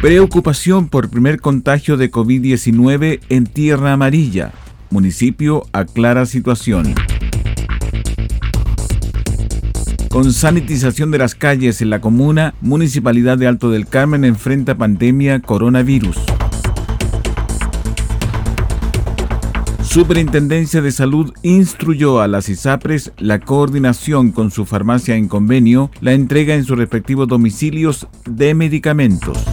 Preocupación por primer contagio de COVID-19 en Tierra Amarilla. Municipio aclara situación. Con sanitización de las calles en la comuna, Municipalidad de Alto del Carmen enfrenta pandemia coronavirus. Superintendencia de Salud instruyó a las ISAPRES la coordinación con su farmacia en convenio, la entrega en sus respectivos domicilios de medicamentos.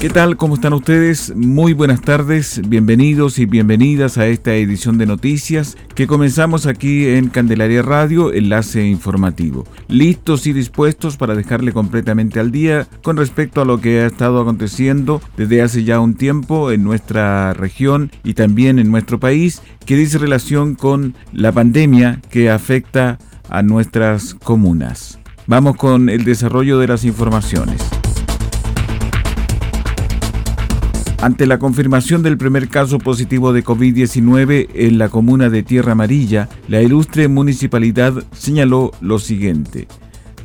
¿Qué tal? ¿Cómo están ustedes? Muy buenas tardes, bienvenidos y bienvenidas a esta edición de noticias que comenzamos aquí en Candelaria Radio, enlace informativo. Listos y dispuestos para dejarle completamente al día con respecto a lo que ha estado aconteciendo desde hace ya un tiempo en nuestra región y también en nuestro país, que dice relación con la pandemia que afecta a nuestras comunas. Vamos con el desarrollo de las informaciones. Ante la confirmación del primer caso positivo de COVID-19 en la comuna de Tierra Amarilla, la ilustre municipalidad señaló lo siguiente.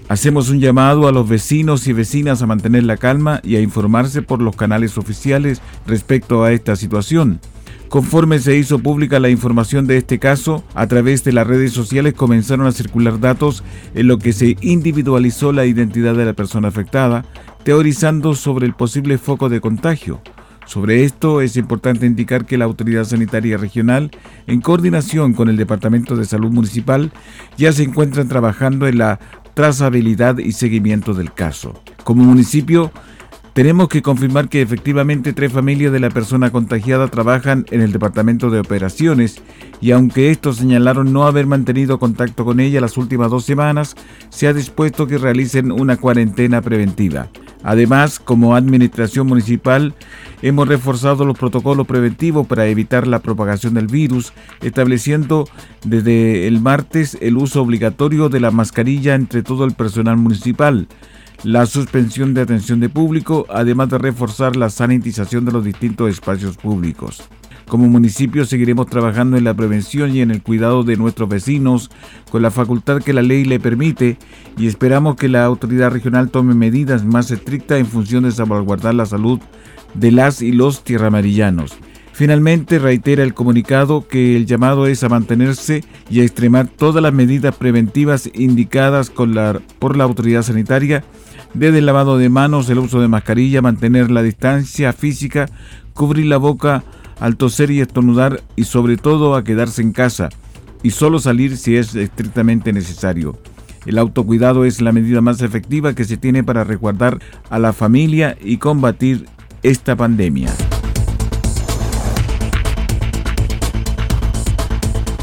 Hacemos un llamado a los vecinos y vecinas a mantener la calma y a informarse por los canales oficiales respecto a esta situación. Conforme se hizo pública la información de este caso, a través de las redes sociales comenzaron a circular datos en lo que se individualizó la identidad de la persona afectada, teorizando sobre el posible foco de contagio. Sobre esto es importante indicar que la Autoridad Sanitaria Regional, en coordinación con el Departamento de Salud Municipal, ya se encuentran trabajando en la trazabilidad y seguimiento del caso. Como municipio, tenemos que confirmar que efectivamente tres familias de la persona contagiada trabajan en el Departamento de Operaciones y aunque estos señalaron no haber mantenido contacto con ella las últimas dos semanas, se ha dispuesto que realicen una cuarentena preventiva. Además, como administración municipal, hemos reforzado los protocolos preventivos para evitar la propagación del virus, estableciendo desde el martes el uso obligatorio de la mascarilla entre todo el personal municipal, la suspensión de atención de público, además de reforzar la sanitización de los distintos espacios públicos. Como municipio seguiremos trabajando en la prevención y en el cuidado de nuestros vecinos con la facultad que la ley le permite y esperamos que la autoridad regional tome medidas más estrictas en función de salvaguardar la salud de las y los tierramarillanos. Finalmente, reitera el comunicado que el llamado es a mantenerse y a extremar todas las medidas preventivas indicadas por la autoridad sanitaria, desde el lavado de manos, el uso de mascarilla, mantener la distancia física, cubrir la boca al toser y estornudar y sobre todo a quedarse en casa y solo salir si es estrictamente necesario. El autocuidado es la medida más efectiva que se tiene para resguardar a la familia y combatir esta pandemia.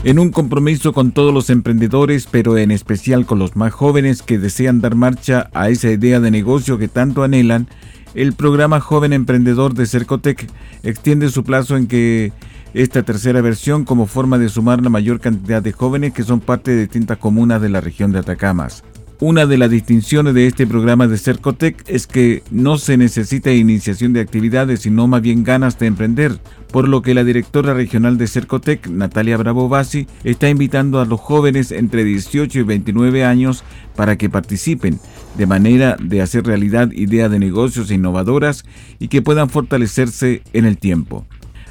En un compromiso con todos los emprendedores, pero en especial con los más jóvenes que desean dar marcha a esa idea de negocio que tanto anhelan, el programa Joven Emprendedor de Cercotec extiende su plazo en que esta tercera versión como forma de sumar la mayor cantidad de jóvenes que son parte de distintas comunas de la región de Atacamas. Una de las distinciones de este programa de Cercotec es que no se necesita iniciación de actividades, sino más bien ganas de emprender, por lo que la directora regional de Cercotec, Natalia Bravo Bassi, está invitando a los jóvenes entre 18 y 29 años para que participen, de manera de hacer realidad ideas de negocios innovadoras y que puedan fortalecerse en el tiempo.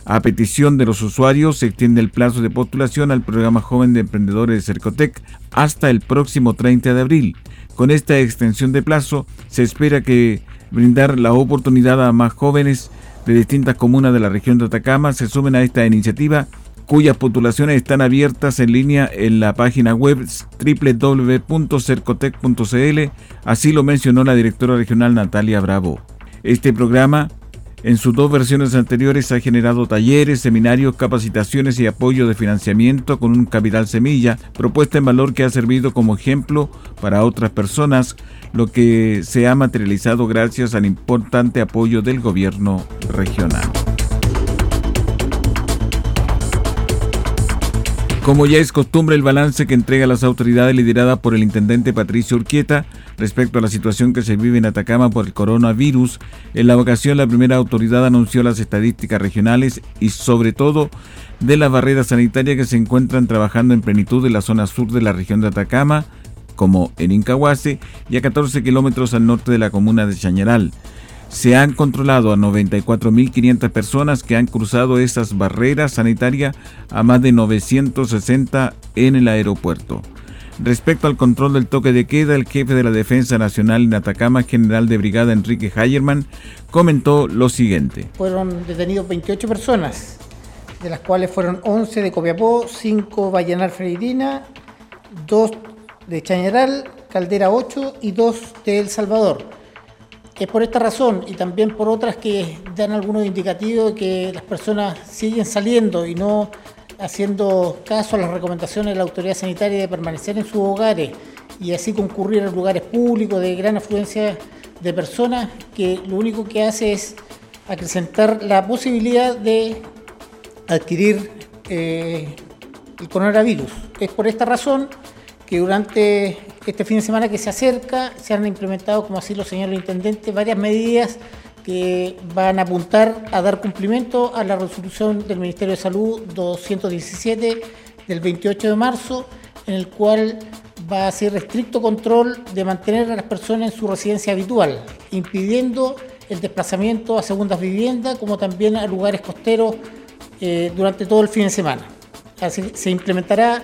A petición de los usuarios se extiende el plazo de postulación al programa Joven de Emprendedores de Cercotec hasta el próximo 30 de abril. Con esta extensión de plazo se espera que brindar la oportunidad a más jóvenes de distintas comunas de la región de Atacama se sumen a esta iniciativa cuyas postulaciones están abiertas en línea en la página web www.cercotec.cl, así lo mencionó la directora regional Natalia Bravo. Este programa en sus dos versiones anteriores ha generado talleres, seminarios, capacitaciones y apoyo de financiamiento con un capital semilla, propuesta en valor que ha servido como ejemplo para otras personas, lo que se ha materializado gracias al importante apoyo del gobierno regional. Como ya es costumbre, el balance que entrega las autoridades liderada por el intendente Patricio Urquieta respecto a la situación que se vive en Atacama por el coronavirus, en la ocasión la primera autoridad anunció las estadísticas regionales y sobre todo de las barreras sanitarias que se encuentran trabajando en plenitud en la zona sur de la región de Atacama, como en Incahuase y a 14 kilómetros al norte de la comuna de Chañaral se han controlado a 94.500 personas que han cruzado esas barreras sanitarias a más de 960 en el aeropuerto. Respecto al control del toque de queda, el jefe de la Defensa Nacional en Atacama, general de brigada Enrique Hayerman, comentó lo siguiente. Fueron detenidos 28 personas, de las cuales fueron 11 de Copiapó, 5 Vallenar Freirina, 2 de Chañaral, Caldera 8 y 2 de El Salvador es por esta razón y también por otras que dan algunos indicativos de que las personas siguen saliendo y no haciendo caso a las recomendaciones de la autoridad sanitaria de permanecer en sus hogares y así concurrir a lugares públicos de gran afluencia de personas, que lo único que hace es acrecentar la posibilidad de adquirir eh, el coronavirus. Es por esta razón que durante este fin de semana que se acerca se han implementado, como así lo señaló el intendente, varias medidas que van a apuntar a dar cumplimiento a la resolución del Ministerio de Salud 217 del 28 de marzo, en el cual va a ser estricto control de mantener a las personas en su residencia habitual, impidiendo el desplazamiento a segundas viviendas como también a lugares costeros eh, durante todo el fin de semana. Así se implementará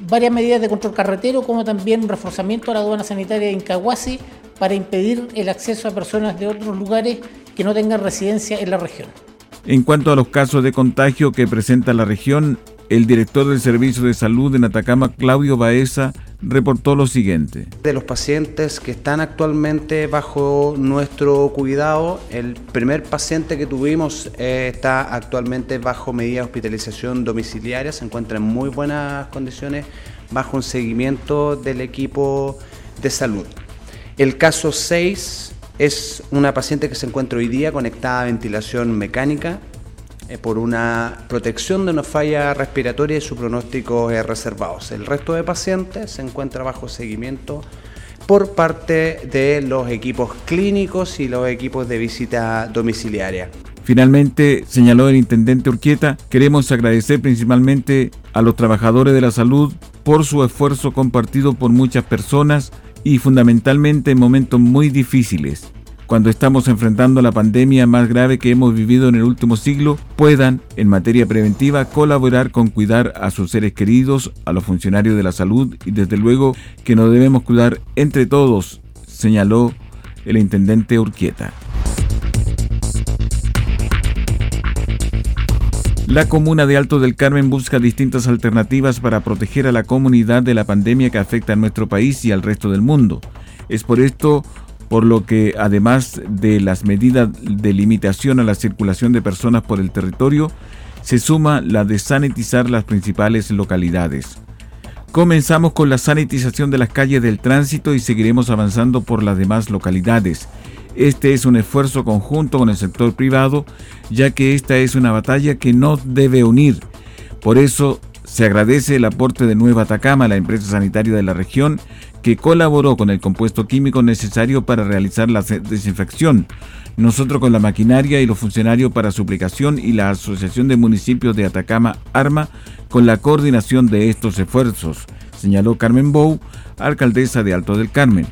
varias medidas de control carretero, como también un reforzamiento a la aduana sanitaria de Incahuasi para impedir el acceso a personas de otros lugares que no tengan residencia en la región. En cuanto a los casos de contagio que presenta la región, el director del Servicio de Salud en Atacama, Claudio Baeza, reportó lo siguiente. De los pacientes que están actualmente bajo nuestro cuidado, el primer paciente que tuvimos eh, está actualmente bajo medida de hospitalización domiciliaria, se encuentra en muy buenas condiciones, bajo un seguimiento del equipo de salud. El caso 6 es una paciente que se encuentra hoy día conectada a ventilación mecánica, por una protección de una falla respiratoria y su pronóstico es reservado. El resto de pacientes se encuentra bajo seguimiento por parte de los equipos clínicos y los equipos de visita domiciliaria. Finalmente, señaló el intendente Urquieta, queremos agradecer principalmente a los trabajadores de la salud por su esfuerzo compartido por muchas personas y fundamentalmente en momentos muy difíciles cuando estamos enfrentando la pandemia más grave que hemos vivido en el último siglo, puedan, en materia preventiva, colaborar con cuidar a sus seres queridos, a los funcionarios de la salud y desde luego que nos debemos cuidar entre todos, señaló el intendente Urquieta. La comuna de Alto del Carmen busca distintas alternativas para proteger a la comunidad de la pandemia que afecta a nuestro país y al resto del mundo. Es por esto por lo que además de las medidas de limitación a la circulación de personas por el territorio, se suma la de sanitizar las principales localidades. Comenzamos con la sanitización de las calles del tránsito y seguiremos avanzando por las demás localidades. Este es un esfuerzo conjunto con el sector privado, ya que esta es una batalla que no debe unir. Por eso se agradece el aporte de Nueva Atacama, la empresa sanitaria de la región, colaboró con el compuesto químico necesario para realizar la desinfección. Nosotros con la maquinaria y los funcionarios para su aplicación y la Asociación de Municipios de Atacama Arma con la coordinación de estos esfuerzos, señaló Carmen Bou, alcaldesa de Alto del Carmen.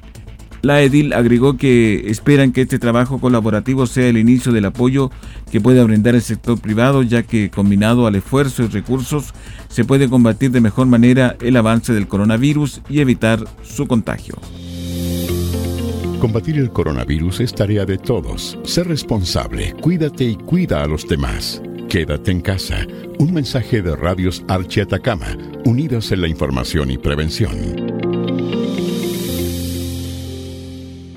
La edil agregó que esperan que este trabajo colaborativo sea el inicio del apoyo que pueda brindar el sector privado, ya que combinado al esfuerzo y recursos se puede combatir de mejor manera el avance del coronavirus y evitar su contagio. Combatir el coronavirus es tarea de todos. Sé responsable, cuídate y cuida a los demás. Quédate en casa. Un mensaje de Radios Archi Atacama, unidos en la información y prevención.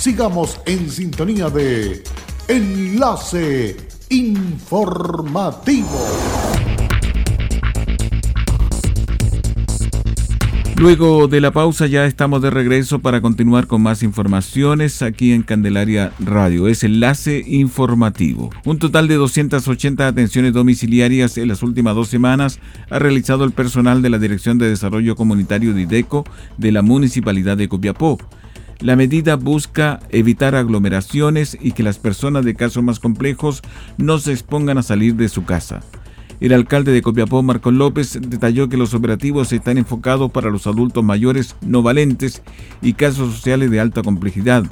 sigamos en sintonía de Enlace Informativo. Luego de la pausa ya estamos de regreso para continuar con más informaciones aquí en Candelaria Radio. Es enlace informativo. Un total de 280 atenciones domiciliarias en las últimas dos semanas ha realizado el personal de la Dirección de Desarrollo Comunitario de IDECO de la Municipalidad de Copiapó. La medida busca evitar aglomeraciones y que las personas de casos más complejos no se expongan a salir de su casa. El alcalde de Copiapó, Marco López, detalló que los operativos están enfocados para los adultos mayores no valentes y casos sociales de alta complejidad.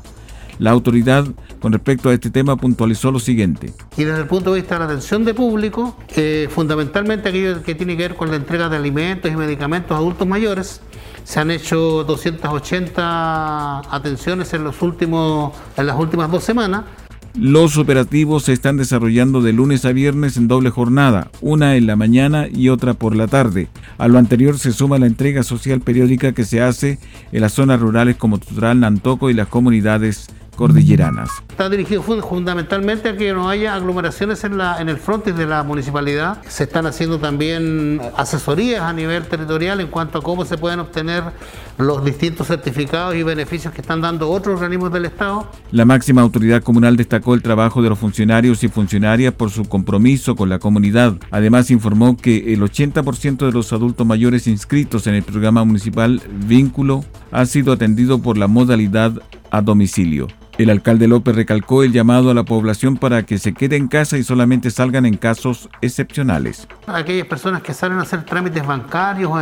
La autoridad, con respecto a este tema, puntualizó lo siguiente. Y desde el punto de vista de la atención de público, eh, fundamentalmente aquello que tiene que ver con la entrega de alimentos y medicamentos a adultos mayores, se han hecho 280 atenciones en, los últimos, en las últimas dos semanas. Los operativos se están desarrollando de lunes a viernes en doble jornada, una en la mañana y otra por la tarde. A lo anterior se suma la entrega social periódica que se hace en las zonas rurales como Tutral, Nantoco y las comunidades cordilleranas. Está dirigido fundamentalmente a que no haya aglomeraciones en, la, en el frontis de la municipalidad. Se están haciendo también asesorías a nivel territorial en cuanto a cómo se pueden obtener los distintos certificados y beneficios que están dando otros organismos del Estado. La máxima autoridad comunal destacó el trabajo de los funcionarios y funcionarias por su compromiso con la comunidad. Además informó que el 80% de los adultos mayores inscritos en el programa municipal Vínculo ha sido atendido por la modalidad a domicilio. El alcalde López recalcó el llamado a la población para que se quede en casa y solamente salgan en casos excepcionales. Aquellas personas que salen a hacer trámites bancarios o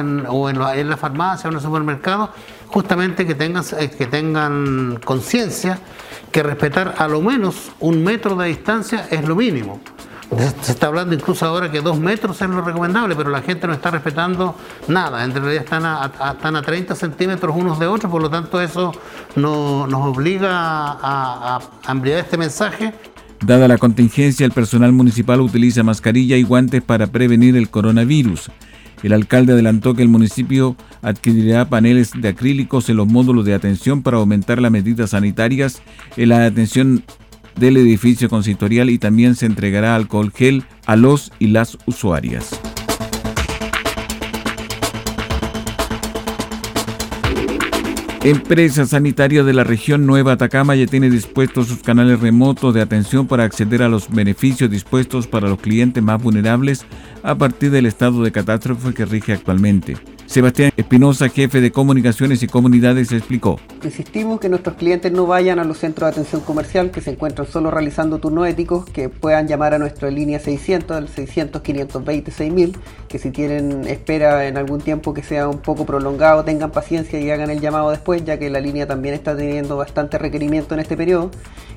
en, la, farmacia o en el supermercado, justamente que tengan, eh, que tengan conciencia que respetar a lo menos un metro de distancia es lo mínimo. Se está hablando incluso ahora que dos metros es lo recomendable, pero la gente no está respetando nada. En realidad están a, están a 30 centímetros unos de otros, por lo tanto eso nos obliga a, a ampliar este mensaje. Dada la contingencia, el personal municipal utiliza mascarilla y guantes para prevenir el coronavirus. El alcalde adelantó que el municipio adquirirá paneles de acrílicos en los módulos de atención para aumentar las medidas sanitarias en la atención del edificio consistorial y también se entregará alcohol gel a los y las usuarias. Empresa Sanitaria de la región Nueva Atacama ya tiene dispuestos sus canales remotos de atención para acceder a los beneficios dispuestos para los clientes más vulnerables a partir del estado de catástrofe que rige actualmente. Sebastián Espinosa, jefe de comunicaciones y comunidades, explicó. Insistimos que nuestros clientes no vayan a los centros de atención comercial que se encuentran solo realizando turnos éticos, que puedan llamar a nuestra línea 600, al 600 520 6000, que si tienen espera en algún tiempo que sea un poco prolongado, tengan paciencia y hagan el llamado después, ya que la línea también está teniendo bastante requerimiento en este periodo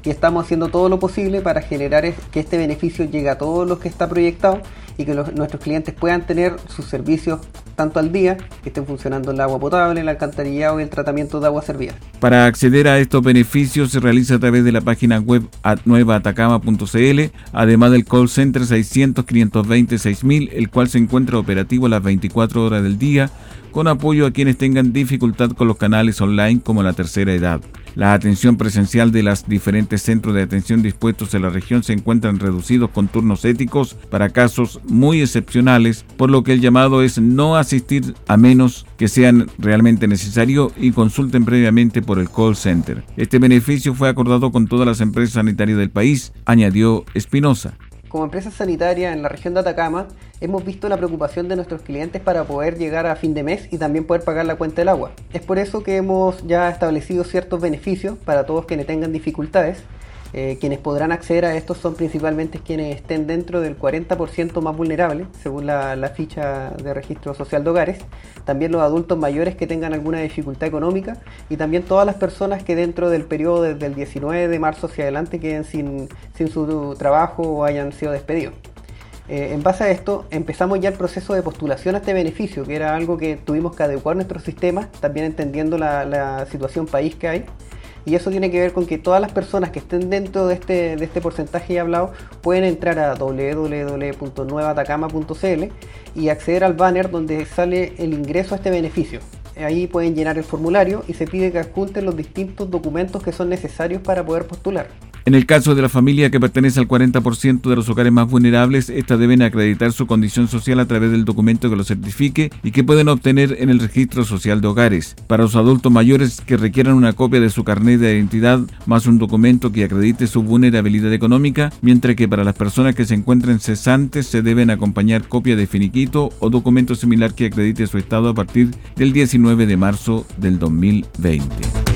y estamos haciendo todo lo posible para generar que este beneficio llegue a todos los que está proyectado y que nuestros clientes puedan tener sus servicios tanto al día, que estén funcionando el agua potable, el alcantarillado y el tratamiento de agua servida. Para acceder a estos beneficios se realiza a través de la página web nuevaatacama.cl, además del call center 600 520 6000, el cual se encuentra operativo las 24 horas del día con apoyo a quienes tengan dificultad con los canales online como la tercera edad. La atención presencial de los diferentes centros de atención dispuestos en la región se encuentran reducidos con turnos éticos para casos muy excepcionales, por lo que el llamado es no asistir a menos que sean realmente necesario y consulten previamente por el call center. Este beneficio fue acordado con todas las empresas sanitarias del país, añadió Espinosa. Como empresa sanitaria en la región de Atacama, hemos visto la preocupación de nuestros clientes para poder llegar a fin de mes y también poder pagar la cuenta del agua. Es por eso que hemos ya establecido ciertos beneficios para todos quienes tengan dificultades eh, quienes podrán acceder a estos son principalmente quienes estén dentro del 40% más vulnerable, según la, ficha de registro social de hogares, también los adultos mayores que tengan alguna dificultad económica y también todas las personas que dentro del periodo desde el 19 de marzo hacia adelante queden sin, su trabajo o hayan sido despedidos. Eh, en base a esto, empezamos ya el proceso de postulación a este beneficio, que era algo que tuvimos que adecuar nuestro sistema, también entendiendo la situación país que hay. Y eso tiene que ver con que todas las personas que estén dentro de este, de este porcentaje ya hablado pueden entrar a www.nuevatacama.cl y acceder al banner donde sale el ingreso a este beneficio. Ahí pueden llenar el formulario y se pide que adjunten los distintos documentos que son necesarios para poder postular. En el caso de la familia que pertenece al 40% de los hogares más vulnerables, estas deben acreditar su condición social a través del documento que lo certifique y que pueden obtener en el registro social de hogares. Para los adultos mayores que requieran una copia de su carnet de identidad más un documento que acredite su vulnerabilidad económica, mientras que para las personas que se encuentren cesantes se deben acompañar copia de finiquito o documento similar que acredite su estado a partir del 19 de marzo del 2020.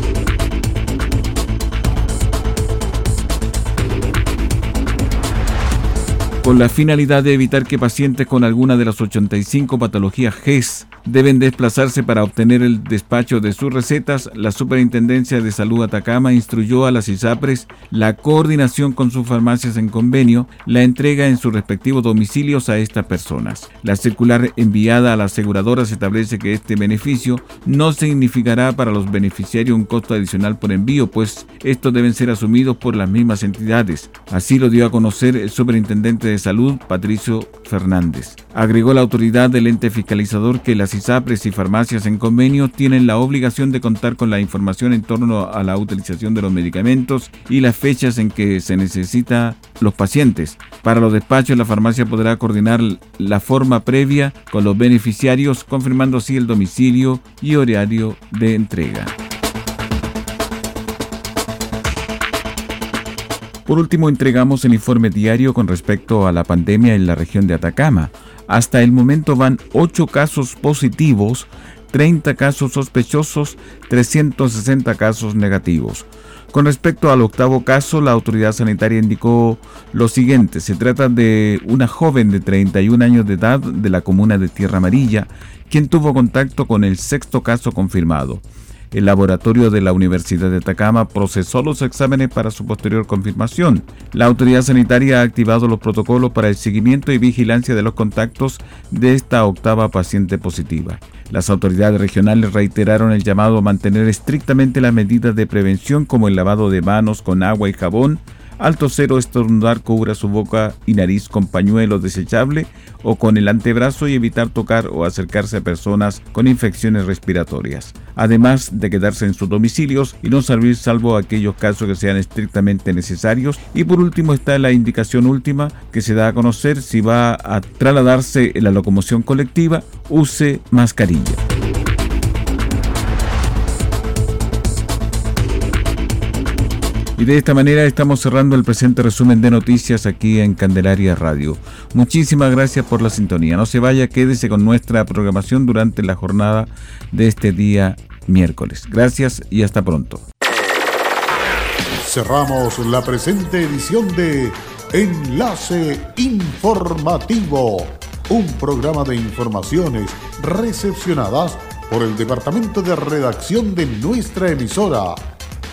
Con la finalidad de evitar que pacientes con alguna de las 85 patologías GES deben desplazarse para obtener el despacho de sus recetas, la Superintendencia de Salud Atacama instruyó a las ISAPRES la coordinación con sus farmacias en convenio, la entrega en sus respectivos domicilios a estas personas. La circular enviada a las aseguradoras establece que este beneficio no significará para los beneficiarios un costo adicional por envío, pues estos deben ser asumidos por las mismas entidades. Así lo dio a conocer el superintendente de Salud, Patricio Fernández. Agregó la autoridad del ente fiscalizador que las ISAPRES y farmacias en convenio tienen la obligación de contar con la información en torno a la utilización de los medicamentos y las fechas en que se necesita los pacientes. Para los despachos, la farmacia podrá coordinar la forma previa con los beneficiarios, confirmando así el domicilio y horario de entrega. Por último, entregamos el informe diario con respecto a la pandemia en la región de Atacama. Hasta el momento van 8 casos positivos, 30 casos sospechosos, 360 casos negativos. Con respecto al octavo caso, la autoridad sanitaria indicó lo siguiente. Se trata de una joven de 31 años de edad de la comuna de Tierra Amarilla, quien tuvo contacto con el sexto caso confirmado. El laboratorio de la Universidad de Atacama procesó los exámenes para su posterior confirmación. La autoridad sanitaria ha activado los protocolos para el seguimiento y vigilancia de los contactos de esta octava paciente positiva. Las autoridades regionales reiteraron el llamado a mantener estrictamente las medidas de prevención como el lavado de manos con agua y jabón, Alto cero estornudar cubra su boca y nariz con pañuelo desechable o con el antebrazo y evitar tocar o acercarse a personas con infecciones respiratorias. Además de quedarse en sus domicilios y no salir salvo aquellos casos que sean estrictamente necesarios. Y por último está la indicación última que se da a conocer si va a trasladarse en la locomoción colectiva, use mascarilla. Y de esta manera estamos cerrando el presente resumen de noticias aquí en Candelaria Radio. Muchísimas gracias por la sintonía. No se vaya, quédese con nuestra programación durante la jornada de este día miércoles. Gracias y hasta pronto. Cerramos la presente edición de Enlace Informativo, un programa de informaciones recepcionadas por el Departamento de Redacción de nuestra emisora